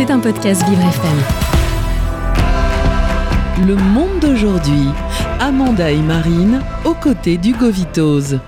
C'est un podcast Vivre FM. Le monde d'aujourd'hui. Amanda et Marine aux côtés d'Hugo Vitoz.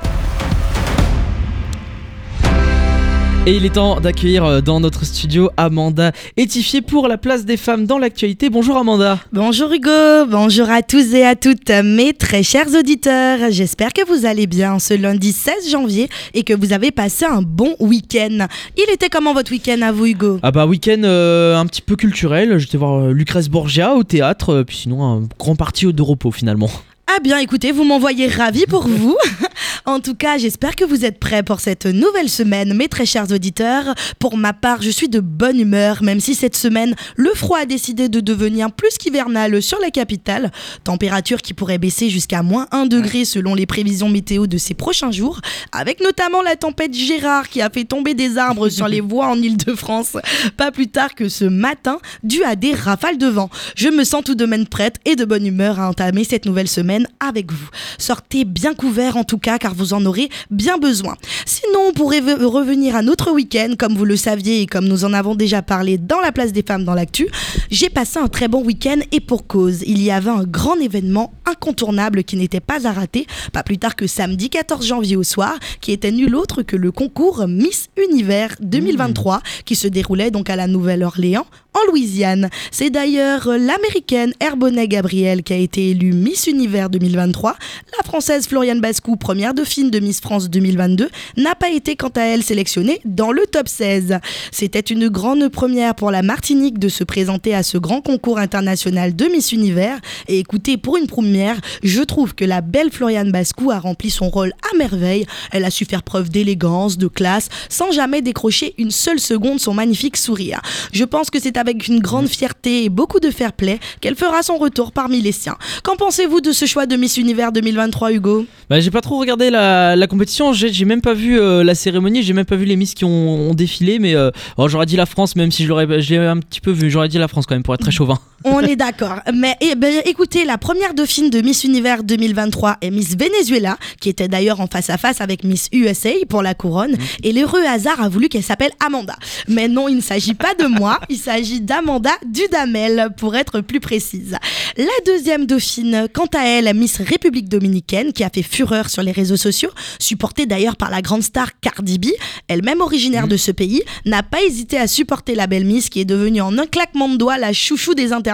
Et il est temps d'accueillir euh, dans notre studio Amanda étifiée pour la place des femmes dans l'actualité. Bonjour Amanda. Bonjour Hugo, bonjour à tous et à toutes mes très chers auditeurs. J'espère que vous allez bien ce lundi 16 janvier et que vous avez passé un bon week-end. Il était comment votre week-end à vous Hugo? Ah bah week-end euh, un petit peu culturel. J'étais voir euh, Lucrèce Borgia au théâtre, puis sinon un grand parti de repos finalement. Ah bien écoutez, vous m'envoyez ravi pour vous. en tout cas, j'espère que vous êtes prêts pour cette nouvelle semaine, mes très chers auditeurs. Pour ma part, je suis de bonne humeur, même si cette semaine, le froid a décidé de devenir plus qu'hivernal sur la capitale. Température qui pourrait baisser jusqu'à moins 1 degré selon les prévisions météo de ces prochains jours, avec notamment la tempête Gérard qui a fait tomber des arbres sur les voies en Ile-de-France, pas plus tard que ce matin, dû à des rafales de vent. Je me sens tout de même prête et de bonne humeur à entamer cette nouvelle semaine avec vous. Sortez bien couverts en tout cas car vous en aurez bien besoin. Sinon, on pourrait ve- revenir à notre week-end comme vous le saviez et comme nous en avons déjà parlé dans la place des femmes dans l'actu. J'ai passé un très bon week-end et pour cause. Il y avait un grand événement incontournable qui n'était pas à rater, pas plus tard que samedi 14 janvier au soir, qui était nul autre que le concours Miss Univers 2023 qui se déroulait donc à la Nouvelle-Orléans en Louisiane. C'est d'ailleurs l'américaine Herbonnet Gabriel qui a été élue Miss Univers 2023. La française Floriane Bascou, première de Miss France 2022, n'a pas été quant à elle sélectionnée dans le top 16. C'était une grande première pour la Martinique de se présenter à ce grand concours international de Miss Univers. Et écoutez, pour une première, je trouve que la belle Floriane Bascou a rempli son rôle à merveille. Elle a su faire preuve d'élégance, de classe, sans jamais décrocher une seule seconde son magnifique sourire. Je pense que c'est avec une grande fierté et beaucoup de fair play qu'elle fera son retour parmi les siens. Qu'en pensez-vous de ce choix de Miss Univers 2023, Hugo? Bah j'ai pas trop regardé la, compétition, j'ai même pas vu euh, la cérémonie, j'ai même pas vu les Miss qui ont, défilé, mais euh, j'aurais dit la France même si je l'ai un petit peu vu, j'aurais dit la France quand même pour être très chauvin. On est d'accord. Mais eh ben, écoutez, la première dauphine de Miss Univers 2023 est Miss Venezuela, qui était d'ailleurs en face à face avec Miss USA pour la couronne. Et l'heureux hasard a voulu qu'elle s'appelle Amanda. Mais non, il ne s'agit pas de moi, il s'agit d'Amanda Dudamel, pour être plus précise. La deuxième dauphine, quant à elle, Miss République Dominicaine, qui a fait fureur sur les réseaux sociaux, supportée d'ailleurs par la grande star Cardi B, elle-même originaire de ce pays, n'a pas hésité à supporter la belle Miss qui est devenue en un claquement de doigts la chouchou des internautes.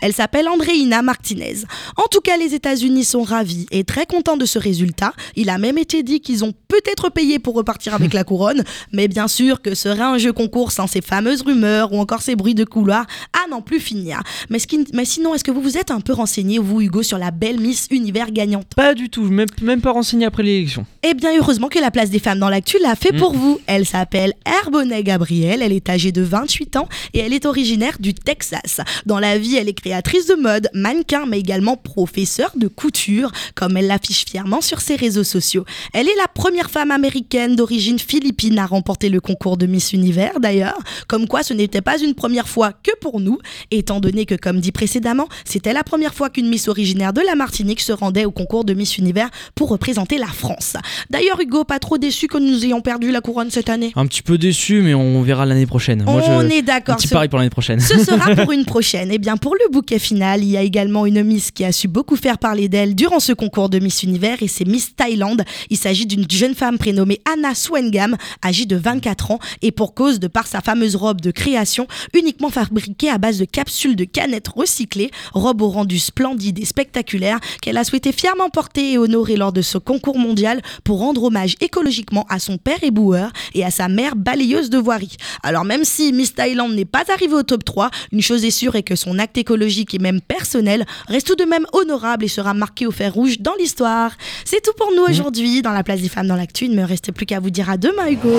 Elle s'appelle Andreina Martinez. En tout cas, les États-Unis sont ravis et très contents de ce résultat. Il a même été dit qu'ils ont peut-être payé pour repartir avec la couronne, mais bien sûr que serait un jeu concours sans ces fameuses rumeurs ou encore ces bruits de couloir à n'en plus finir. Mais, ce qui- mais sinon, est-ce que vous vous êtes un peu renseigné, vous Hugo, sur la belle Miss Univers gagnante? Pas du tout, même, même pas renseigné après l'élection. eh bien, heureusement que la place des femmes dans l'actu l'a fait pour vous. Elle s'appelle Herbonnet Gabriel, elle est âgée de 28 ans et elle est originaire du Texas. Dans la vie, elle est créatrice de mode, mannequin, mais également professeure de couture, comme elle l'affiche fièrement sur ses réseaux sociaux. Elle est la première femme américaine d'origine philippine à remporter le concours de Miss Univers, d'ailleurs. Comme quoi, ce n'était pas une première fois que pour nous, étant donné que, comme dit précédemment, c'était la première fois qu'une Miss originaire de la Martinique se rendait au concours de Miss Univers pour représenter la France. D'ailleurs, Hugo, pas trop déçu que nous ayons perdu la couronne cette année? Un petit peu déçu, mais on verra l'année prochaine. Moi, On je, est un d'accord. petit ce- pari pour l'année prochaine. ce sera pour une prochaine. Et bien pour le bouquet final, il y a également une Miss qui a su beaucoup faire parler d'elle durant ce concours de Miss Univers et c'est Miss Thaïlande. Il s'agit d'une jeune femme prénommée Anna Swengam, âgée de 24 ans et pour cause de par sa fameuse robe de création uniquement fabriquée à base de capsules de canettes recyclées, robe au rendu splendide et spectaculaire qu'elle a souhaité fièrement porter et honorer lors de ce concours mondial pour rendre hommage écologiquement à son père éboueur et à sa mère balayeuse de voirie. Alors même si Miss Thaïlande n'est pas arrivée au top 3, une chose est sûre est que son acte écologique et même personnel reste tout de même honorable et sera marqué au fer rouge dans l'histoire. C'est tout pour nous aujourd'hui dans la place des femmes dans Il ne me restait plus qu'à vous dire à demain Hugo.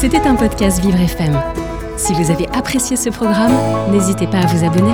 C'était un podcast Vivre FM. Si vous avez apprécié ce programme, n'hésitez pas à vous abonner.